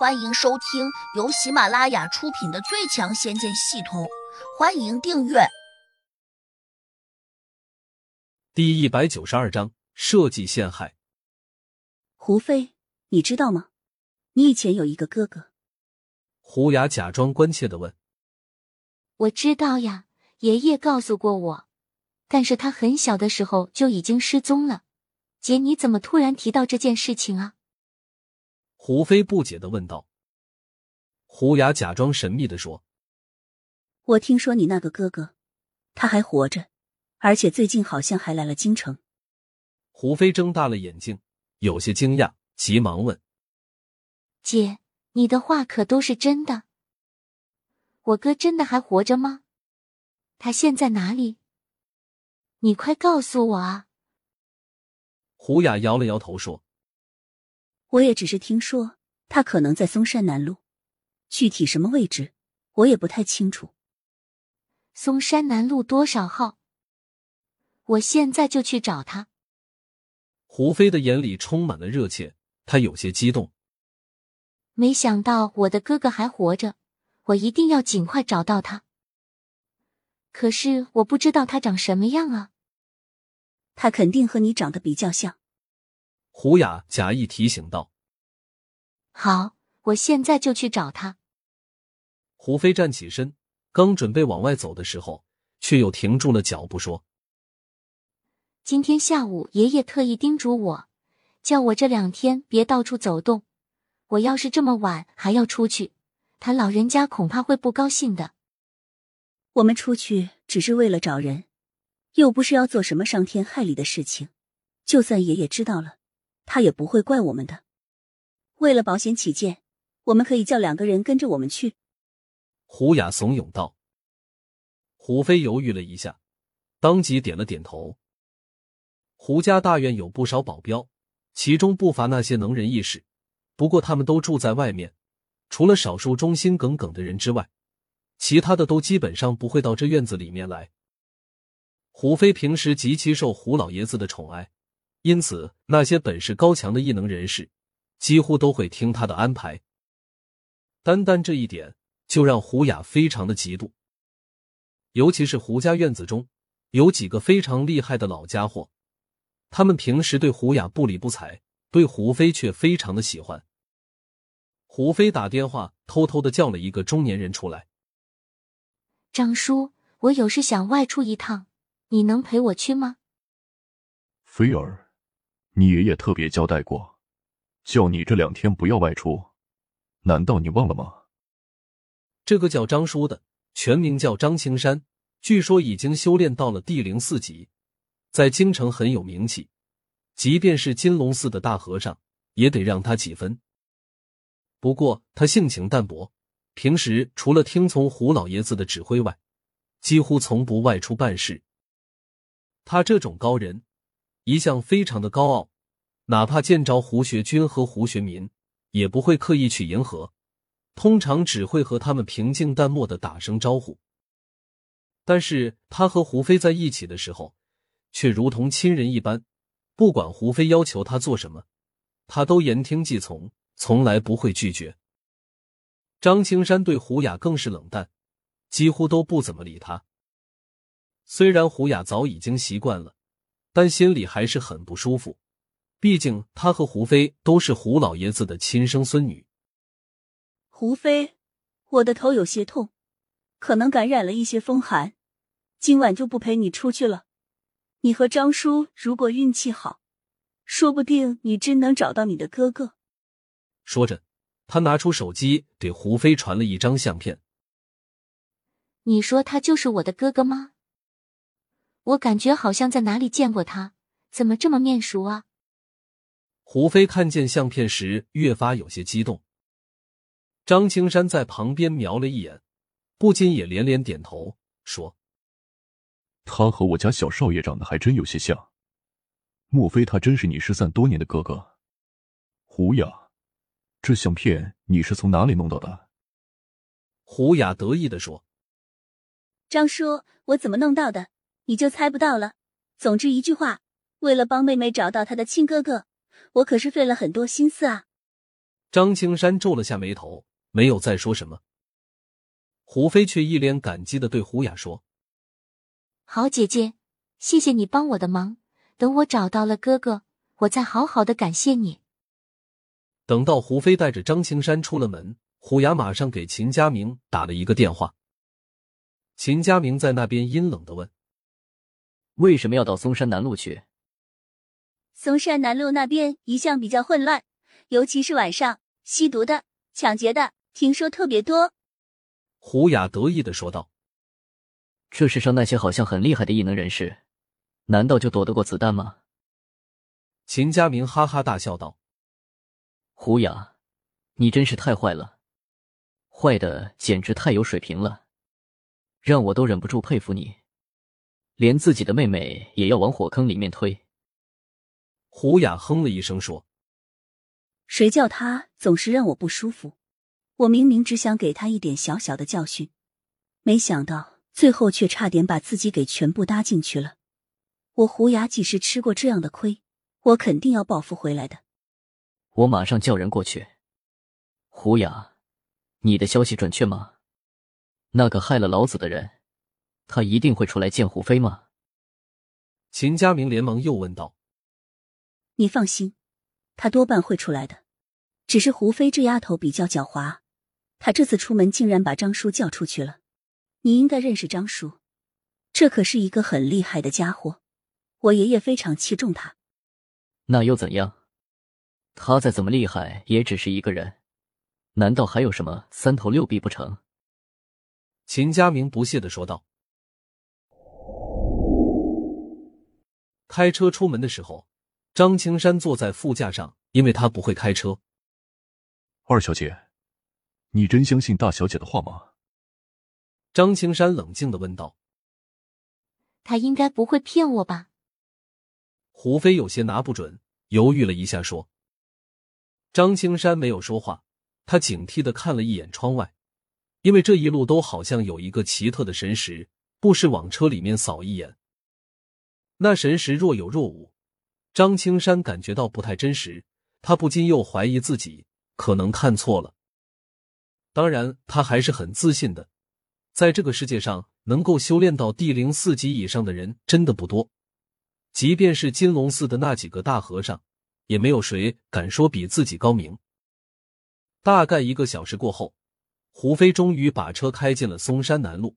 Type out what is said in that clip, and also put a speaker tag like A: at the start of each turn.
A: 欢迎收听由喜马拉雅出品的《最强仙剑系统》，欢迎订阅。
B: 第一百九十二章设计陷害。
C: 胡飞，你知道吗？你以前有一个哥哥。
B: 胡雅假装关切的问：“
D: 我知道呀，爷爷告诉过我，但是他很小的时候就已经失踪了。姐，你怎么突然提到这件事情啊？”
B: 胡飞不解的问道。胡雅假装神秘的说：“
C: 我听说你那个哥哥，他还活着，而且最近好像还来了京城。”
B: 胡飞睁大了眼睛，有些惊讶，急忙问：“
D: 姐，你的话可都是真的？我哥真的还活着吗？他现在哪里？你快告诉我啊！”
B: 胡雅摇了摇头说。
C: 我也只是听说他可能在嵩山南路，具体什么位置我也不太清楚。
D: 嵩山南路多少号？我现在就去找他。
B: 胡飞的眼里充满了热切，他有些激动。
D: 没想到我的哥哥还活着，我一定要尽快找到他。可是我不知道他长什么样啊。
C: 他肯定和你长得比较像。
B: 胡雅假意提醒道：“
D: 好，我现在就去找他。”
B: 胡飞站起身，刚准备往外走的时候，却又停住了脚步，说：“
D: 今天下午，爷爷特意叮嘱我，叫我这两天别到处走动。我要是这么晚还要出去，他老人家恐怕会不高兴的。
C: 我们出去只是为了找人，又不是要做什么伤天害理的事情。就算爷爷知道了。”他也不会怪我们的。为了保险起见，我们可以叫两个人跟着我们去。
B: 胡雅怂恿道。胡飞犹豫了一下，当即点了点头。胡家大院有不少保镖，其中不乏那些能人异士，不过他们都住在外面，除了少数忠心耿耿的人之外，其他的都基本上不会到这院子里面来。胡飞平时极其受胡老爷子的宠爱。因此，那些本事高强的异能人士几乎都会听他的安排。单单这一点就让胡雅非常的嫉妒。尤其是胡家院子中有几个非常厉害的老家伙，他们平时对胡雅不理不睬，对胡飞却非常的喜欢。胡飞打电话偷偷的叫了一个中年人出来：“
D: 张叔，我有事想外出一趟，你能陪我去吗？”
E: 菲儿。你爷爷特别交代过，叫你这两天不要外出，难道你忘了吗？
B: 这个叫张叔的，全名叫张青山，据说已经修炼到了第零四级，在京城很有名气，即便是金龙寺的大和尚也得让他几分。不过他性情淡薄，平时除了听从胡老爷子的指挥外，几乎从不外出办事。他这种高人。一向非常的高傲，哪怕见着胡学军和胡学民，也不会刻意去迎合，通常只会和他们平静淡漠的打声招呼。但是他和胡飞在一起的时候，却如同亲人一般，不管胡飞要求他做什么，他都言听计从，从来不会拒绝。张青山对胡雅更是冷淡，几乎都不怎么理他。虽然胡雅早已经习惯了。但心里还是很不舒服，毕竟他和胡飞都是胡老爷子的亲生孙女。
C: 胡飞，我的头有些痛，可能感染了一些风寒，今晚就不陪你出去了。你和张叔如果运气好，说不定你真能找到你的哥哥。
B: 说着，他拿出手机给胡飞传了一张相片。
D: 你说他就是我的哥哥吗？我感觉好像在哪里见过他，怎么这么面熟啊？
B: 胡飞看见相片时，越发有些激动。张青山在旁边瞄了一眼，不禁也连连点头，说：“
E: 他和我家小少爷长得还真有些像，莫非他真是你失散多年的哥哥？”胡雅，这相片你是从哪里弄到的？
B: 胡雅得意的说：“
C: 张叔，我怎么弄到的？”你就猜不到了。总之一句话，为了帮妹妹找到她的亲哥哥，我可是费了很多心思啊。
B: 张青山皱了下眉头，没有再说什么。胡飞却一脸感激的对胡雅说：“
D: 好姐姐，谢谢你帮我的忙。等我找到了哥哥，我再好好的感谢你。”
B: 等到胡飞带着张青山出了门，胡雅马上给秦家明打了一个电话。秦家明在那边阴冷的问：“
F: 为什么要到嵩山南路去？”
C: 嵩山南路那边一向比较混乱，尤其是晚上，吸毒的、抢劫的，听说特别多。
B: 胡雅得意的说道：“
F: 这世上那些好像很厉害的异能人士，难道就躲得过子弹吗？”
B: 秦家明哈哈大笑道：“
F: 胡雅，你真是太坏了，坏的简直太有水平了，让我都忍不住佩服你，连自己的妹妹也要往火坑里面推。”
B: 胡雅哼了一声说：“
C: 谁叫他总是让我不舒服？我明明只想给他一点小小的教训，没想到最后却差点把自己给全部搭进去了。我胡雅几时吃过这样的亏？我肯定要报复回来的。
F: 我马上叫人过去。胡雅，你的消息准确吗？那个害了老子的人，他一定会出来见胡飞吗？”
B: 秦家明连忙又问道。
C: 你放心，他多半会出来的。只是胡飞这丫头比较狡猾，她这次出门竟然把张叔叫出去了。你应该认识张叔，这可是一个很厉害的家伙。我爷爷非常器重他。
F: 那又怎样？他再怎么厉害，也只是一个人，难道还有什么三头六臂不成？
B: 秦佳明不屑的说道。开车出门的时候。张青山坐在副驾上，因为他不会开车。
E: 二小姐，你真相信大小姐的话吗？
B: 张青山冷静的问道。
D: 他应该不会骗我吧？
B: 胡飞有些拿不准，犹豫了一下说。张青山没有说话，他警惕的看了一眼窗外，因为这一路都好像有一个奇特的神识，不时往车里面扫一眼。那神识若有若无。张青山感觉到不太真实，他不禁又怀疑自己可能看错了。当然，他还是很自信的，在这个世界上，能够修炼到地灵四级以上的人真的不多。即便是金龙寺的那几个大和尚，也没有谁敢说比自己高明。大概一个小时过后，胡飞终于把车开进了嵩山南路。